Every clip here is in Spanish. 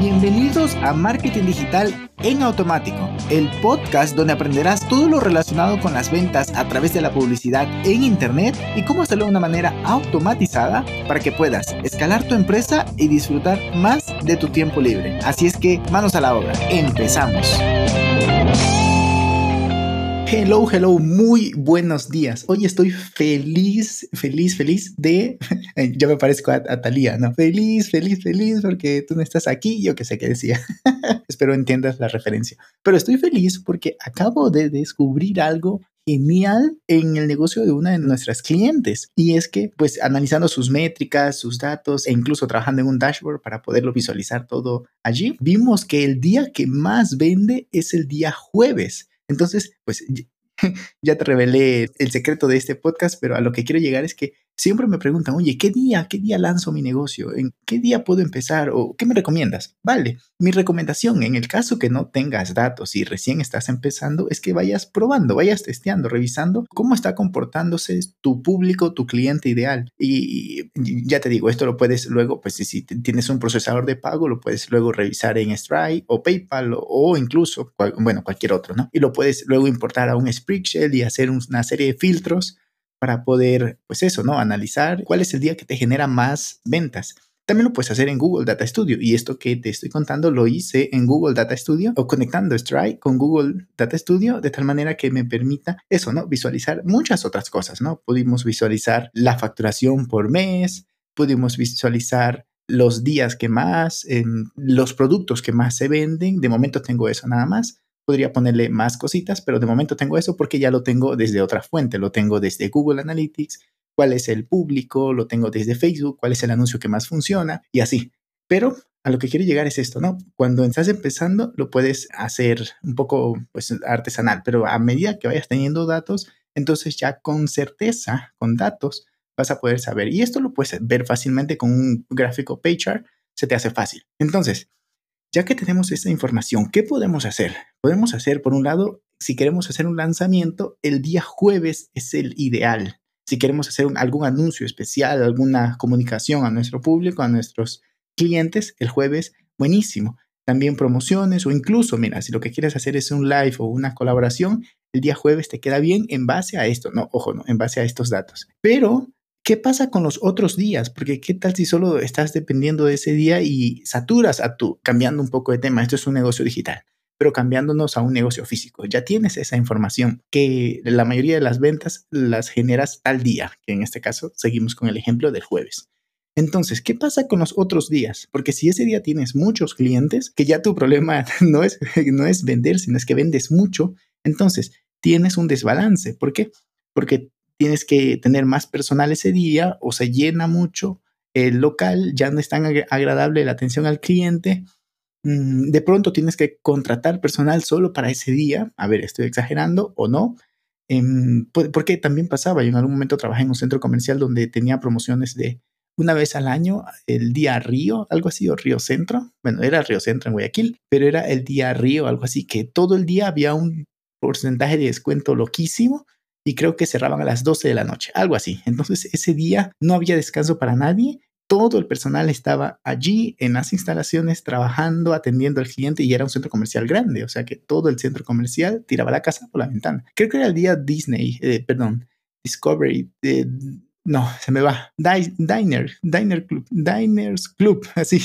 Bienvenidos a Marketing Digital en Automático, el podcast donde aprenderás todo lo relacionado con las ventas a través de la publicidad en Internet y cómo hacerlo de una manera automatizada para que puedas escalar tu empresa y disfrutar más de tu tiempo libre. Así es que manos a la obra, empezamos. Hello, hello, muy buenos días. Hoy estoy feliz, feliz, feliz de. ya me parezco a, a Talía, ¿no? Feliz, feliz, feliz porque tú no estás aquí. Yo que sé qué decía. Espero entiendas la referencia. Pero estoy feliz porque acabo de descubrir algo genial en el negocio de una de nuestras clientes. Y es que, pues, analizando sus métricas, sus datos e incluso trabajando en un dashboard para poderlo visualizar todo allí, vimos que el día que más vende es el día jueves. Entonces, pues ya te revelé el secreto de este podcast, pero a lo que quiero llegar es que siempre me preguntan, oye, ¿qué día, qué día lanzo mi negocio? ¿En qué día puedo empezar? ¿O qué me recomiendas? Vale, mi recomendación en el caso que no tengas datos y recién estás empezando es que vayas probando, vayas testeando, revisando cómo está comportándose tu público, tu cliente ideal. Y, ya te digo, esto lo puedes luego, pues si tienes un procesador de pago, lo puedes luego revisar en Stripe o PayPal o, incluso, bueno, cualquier otro, ¿no? Y lo puedes luego importar a un Spreadsheet y hacer una serie de filtros para poder, pues eso, ¿no? Analizar cuál es el día que te genera más ventas. También lo puedes hacer en Google Data Studio y esto que te estoy contando lo hice en Google Data Studio o conectando Stripe con Google Data Studio de tal manera que me permita eso, ¿no? Visualizar muchas otras cosas, ¿no? Pudimos visualizar la facturación por mes, pudimos visualizar los días que más, en los productos que más se venden. De momento tengo eso nada más podría ponerle más cositas, pero de momento tengo eso porque ya lo tengo desde otra fuente, lo tengo desde Google Analytics, cuál es el público, lo tengo desde Facebook, cuál es el anuncio que más funciona y así. Pero a lo que quiero llegar es esto, ¿no? Cuando estás empezando lo puedes hacer un poco pues artesanal, pero a medida que vayas teniendo datos, entonces ya con certeza, con datos, vas a poder saber. Y esto lo puedes ver fácilmente con un gráfico PayChart, se te hace fácil. Entonces, ya que tenemos esta información, ¿qué podemos hacer? Podemos hacer, por un lado, si queremos hacer un lanzamiento, el día jueves es el ideal. Si queremos hacer algún anuncio especial, alguna comunicación a nuestro público, a nuestros clientes, el jueves, buenísimo. También promociones o incluso, mira, si lo que quieres hacer es un live o una colaboración, el día jueves te queda bien en base a esto. No, ojo, no, en base a estos datos. Pero ¿Qué pasa con los otros días? Porque qué tal si solo estás dependiendo de ese día y saturas a tu, cambiando un poco de tema, esto es un negocio digital, pero cambiándonos a un negocio físico. Ya tienes esa información que la mayoría de las ventas las generas al día, que en este caso seguimos con el ejemplo del jueves. Entonces, ¿qué pasa con los otros días? Porque si ese día tienes muchos clientes, que ya tu problema no es, no es vender, sino es que vendes mucho, entonces tienes un desbalance. ¿Por qué? Porque tienes que tener más personal ese día o se llena mucho el local, ya no es tan agradable la atención al cliente. Mm, de pronto tienes que contratar personal solo para ese día. A ver, estoy exagerando o no. Em, porque también pasaba, yo en algún momento trabajé en un centro comercial donde tenía promociones de una vez al año, el día Río, algo así, o Río Centro. Bueno, era Río Centro en Guayaquil, pero era el día Río, algo así, que todo el día había un porcentaje de descuento loquísimo y creo que cerraban a las 12 de la noche, algo así. Entonces ese día no había descanso para nadie, todo el personal estaba allí en las instalaciones trabajando, atendiendo al cliente y era un centro comercial grande, o sea que todo el centro comercial tiraba la casa por la ventana. Creo que era el día Disney, eh, perdón, Discovery, eh, no, se me va, Diner, Diner Club, Diners Club, así,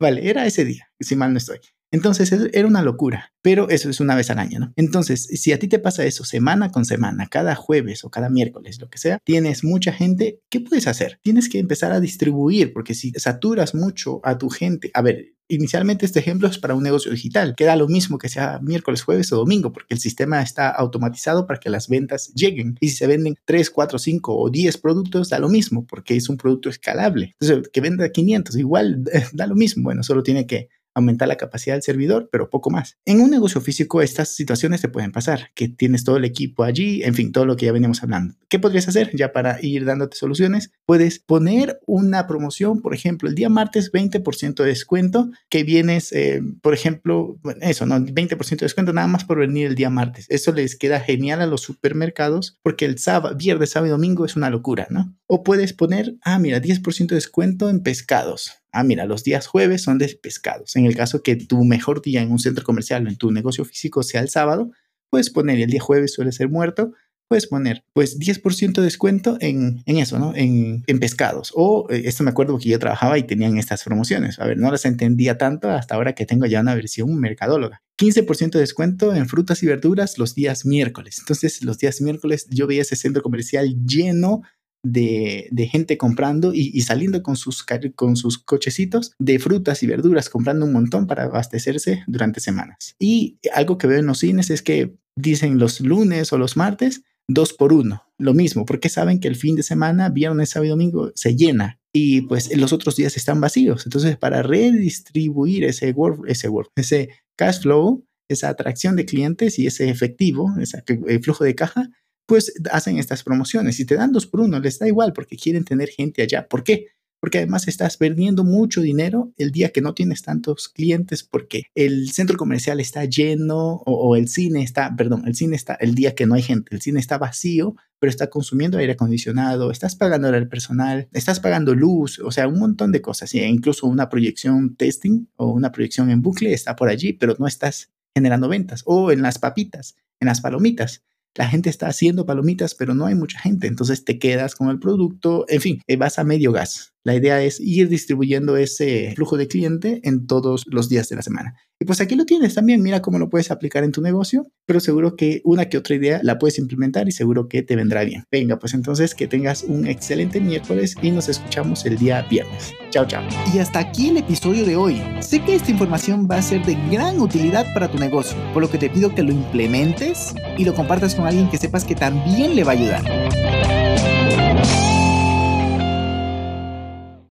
vale, era ese día, si mal no estoy. Entonces era una locura, pero eso es una vez al año, ¿no? Entonces, si a ti te pasa eso semana con semana, cada jueves o cada miércoles, lo que sea, tienes mucha gente, ¿qué puedes hacer? Tienes que empezar a distribuir, porque si saturas mucho a tu gente, a ver, Inicialmente este ejemplo es para un negocio digital, queda lo mismo que sea miércoles, jueves o domingo, porque el sistema está automatizado para que las ventas lleguen. Y si se venden 3, 4, 5 o 10 productos, da lo mismo, porque es un producto escalable. Entonces, que venda 500, igual da lo mismo. Bueno, solo tiene que aumentar la capacidad del servidor, pero poco más. En un negocio físico estas situaciones te pueden pasar, que tienes todo el equipo allí, en fin, todo lo que ya veníamos hablando. ¿Qué podrías hacer ya para ir dándote soluciones? Puedes poner una promoción, por ejemplo, el día martes 20% de descuento, que vienes, eh, por ejemplo, eso, ¿no? 20% de descuento nada más por venir el día martes. Eso les queda genial a los supermercados porque el sábado, viernes, sábado y domingo es una locura, ¿no? O puedes poner, ah, mira, 10% de descuento en pescados. Ah, mira, los días jueves son de pescados. En el caso que tu mejor día en un centro comercial o en tu negocio físico sea el sábado, puedes poner el día jueves suele ser muerto, puedes poner pues 10% de descuento en, en eso, ¿no? En, en, pescados. O eh, esto me acuerdo que yo trabajaba y tenían estas promociones. A ver, no las entendía tanto hasta ahora que tengo ya una versión mercadóloga. 15% de descuento en frutas y verduras los días miércoles. Entonces, los días miércoles yo veía ese centro comercial lleno de, gente comprando y, saliendo con sus, con sus cochecitos de frutas y verduras, comprando un montón para abastecerse durante semanas. Y algo que veo en los cines es que dicen los lunes o los martes, dos por uno, lo mismo, porque saben que el fin de semana, viernes, sábado y domingo, se llena y pues los otros días están vacíos. Entonces, para redistribuir ese, work, ese, work, ese cash flow, esa atracción de clientes y ese efectivo, ese flujo de caja, pues hacen estas promociones y te dan dos por uno, les da igual porque quieren tener gente allá. ¿Por qué? porque además estás perdiendo mucho dinero el día que no tienes tantos clientes porque el centro comercial está lleno o, el cine está, perdón, el cine está el día que no hay gente, el cine está vacío, pero está consumiendo aire acondicionado, estás pagando al personal, estás pagando luz, o sea, un montón de cosas, e incluso una proyección testing o una proyección en bucle está por allí, pero no estás generando ventas o en las papitas, en las palomitas la gente está haciendo palomitas, pero no hay mucha gente, entonces te quedas con el producto, en fin, eh, vas a medio gas. La idea es ir distribuyendo ese flujo de cliente en todos los días de la semana. Y pues aquí lo tienes también, mira cómo lo puedes aplicar en tu negocio, pero seguro que una que otra idea la puedes implementar y seguro que te vendrá bien. Venga, pues entonces que tengas un excelente miércoles y nos escuchamos el día viernes. Chao, chao. Y hasta aquí el episodio de hoy. Sé que esta información va a ser de gran utilidad para tu negocio, por lo que te pido que lo implementes y lo compartas con alguien que sepas que también le va a ayudar.